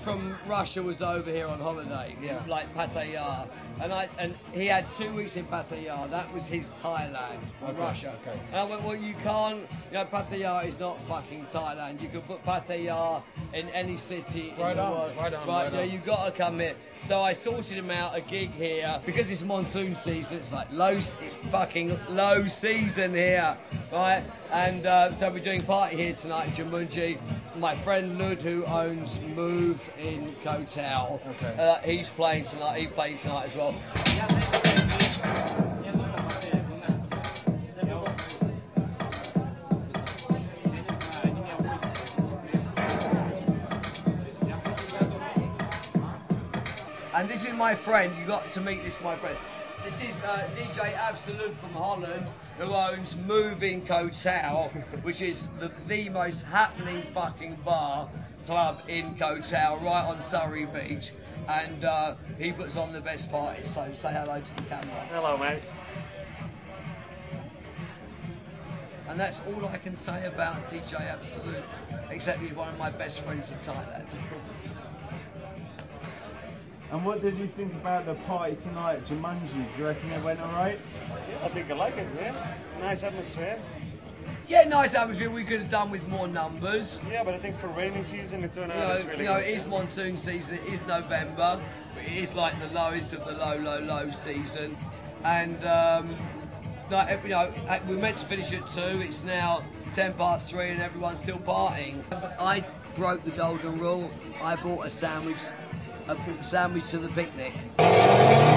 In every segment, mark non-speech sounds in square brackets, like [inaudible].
from Russia was over here on holiday, Yeah. like Pattaya, and I and he had two weeks in Pattaya. That was his Thailand from Okay, Russia. okay. And I went, well, you can't. You know, Pattaya is not fucking Thailand. You can put Pattaya in any city Right in the on, world. right on, Right, right yeah, on. you got to come here. So I sorted him out a gig here because it's monsoon season. It's like low, fucking low season here, right? And uh, so we're doing party here tonight in Jumanji. My friend Lud, who owns Move in Koh Tao, Okay. uh, he's playing tonight. He plays tonight as well. And this is my friend. You got to meet this, my friend. This is uh, DJ Absolute from Holland, who owns Moving Koh Tao, [laughs] which is the, the most happening fucking bar club in Koh Tao, right on Sairee Beach. And uh, he puts on the best parties. So say hello to the camera. Hello, mate. And that's all I can say about DJ Absolute, except he's one of my best friends in Thailand. [laughs] And what did you think about the party tonight at Jumanji? Do you reckon it went alright? Yeah, I think I like it, man. Nice atmosphere. Yeah, nice atmosphere. We could have done with more numbers. Yeah, but I think for rainy season it turned You out know, it's really you know, good. it is monsoon season. It is November. But it is like the lowest of the low, low, low season. And um, like, you know, we were meant to finish at two. It's now ten past three, and everyone's still partying. But I broke the golden rule. I bought a sandwich, a sandwich to the picnic.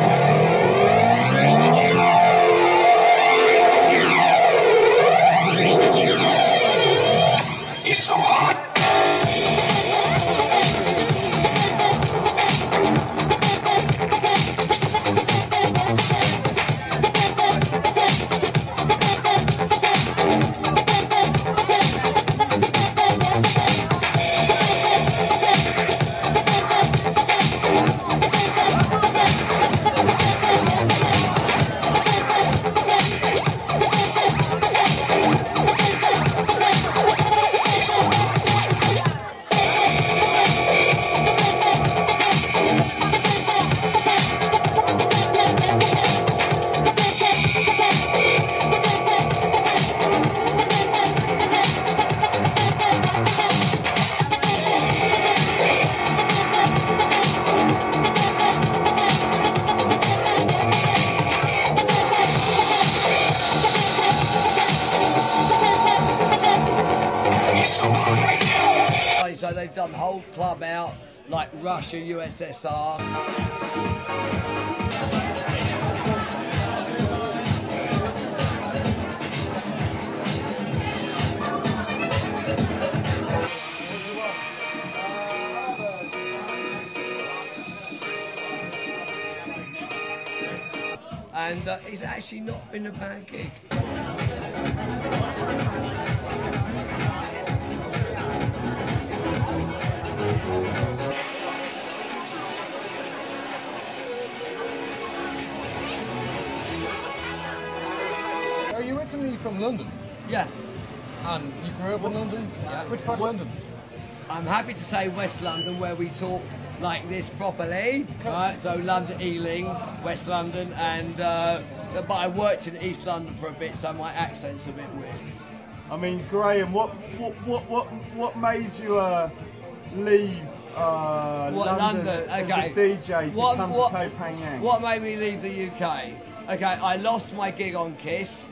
They've done the whole club out, like Russia, USSR. And uh, it's actually not been a bad gig. Originally from London? Yeah. And you grew up in London? Yeah. Which part of London? I'm happy to say West London, where we talk like this properly. Right, so London, Ealing, West London, and uh, but I worked in East London for a bit, so my accent's a bit weird. I mean, Graham, what what what what, what made you uh, leave uh, What London, London? as Okay. a DJ to What- come what- to Koh Phangan? What made me leave the UK? Okay, I lost my gig on Kiss.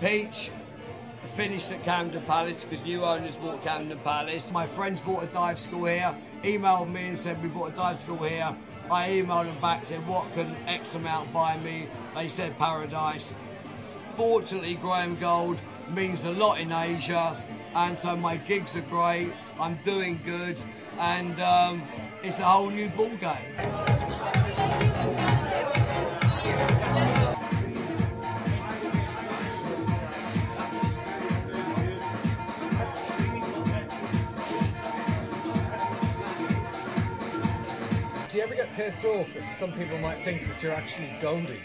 Peach finished at Camden Palace because new owners bought Camden Palace. My friends bought a dive school here, emailed me and said we bought a dive school here. I emailed them back, said what can X amount buy me? They said Paradise. Fortunately, Graham Gold means a lot in Asia, and so my gigs are great. I'm doing good, and um, it's a whole new ball game. Ever get pissed off that some people might think that you're actually Goldie?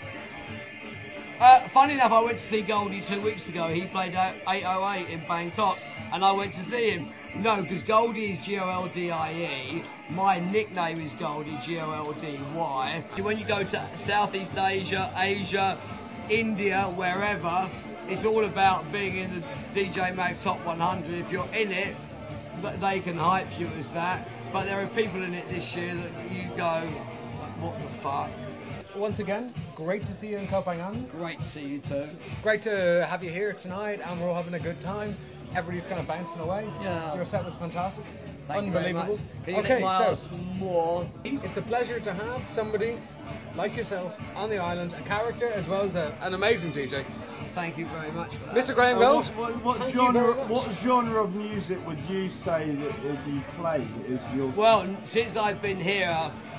Uh, funny enough, I went to see Goldie two weeks ago. He played 808 in Bangkok, and I went to see him. No, because Goldie is G O L D I E. My nickname is Goldie, G O L D Y. When you go to Southeast Asia, Asia, India, wherever, it's all about being in the DJ Mag Top 100. If you're in it, they can hype you as that. But there are people in it this year that you go, what the fuck? Once again, great to see you in Koh Phangan. Great to see you too. Great to have you here tonight, and we're all having a good time. Everybody's kind of bouncing away. Yeah. Your set was fantastic. Thank you very Unbelievable. much. Can you okay, so ass more? it's a pleasure to have somebody like yourself on the island, a character as well as a, an amazing DJ. Thank you very much for that. Mr. Graham Uh, Gold. what, what, what genre? What genre of music would you say that, that you play? Is your Well, since I've been here,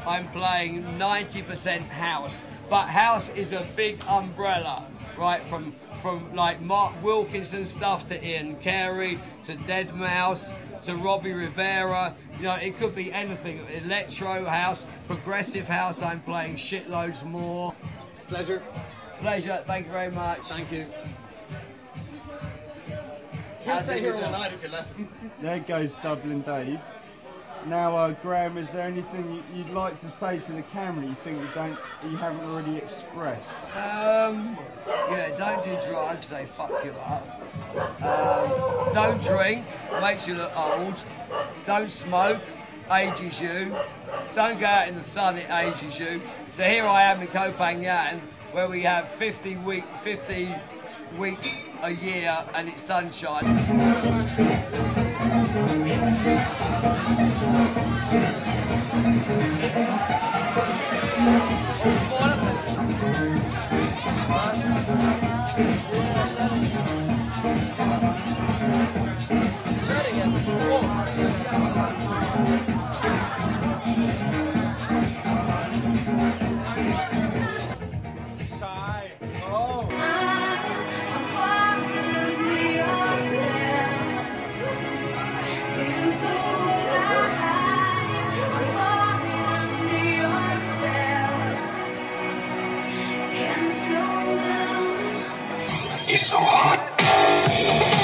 I'm playing 90% house. But house is a big umbrella, right? From from like Mark Wilkinson stuff to Ian Carey to Deadmau5 to Robbie Rivera. You know, it could be anything. Electro house, progressive house. I'm playing shitloads more. Pleasure. Pleasure. Thank you very much. Thank you. How Can't stay here all night if you left. There goes Dublin Dave. Now, uh, Graham, is there anything you- you'd like to say to the camera you think you don't, you haven't already expressed? Um, yeah, don't do drugs, they fuck you up. Um, don't drink, makes you look old. Don't smoke, ages you. Don't go out in the sun, it ages you. So here I am in Koh Phangan, where we have 50 week, 50 weeks a year, and it's sunshine. is hot.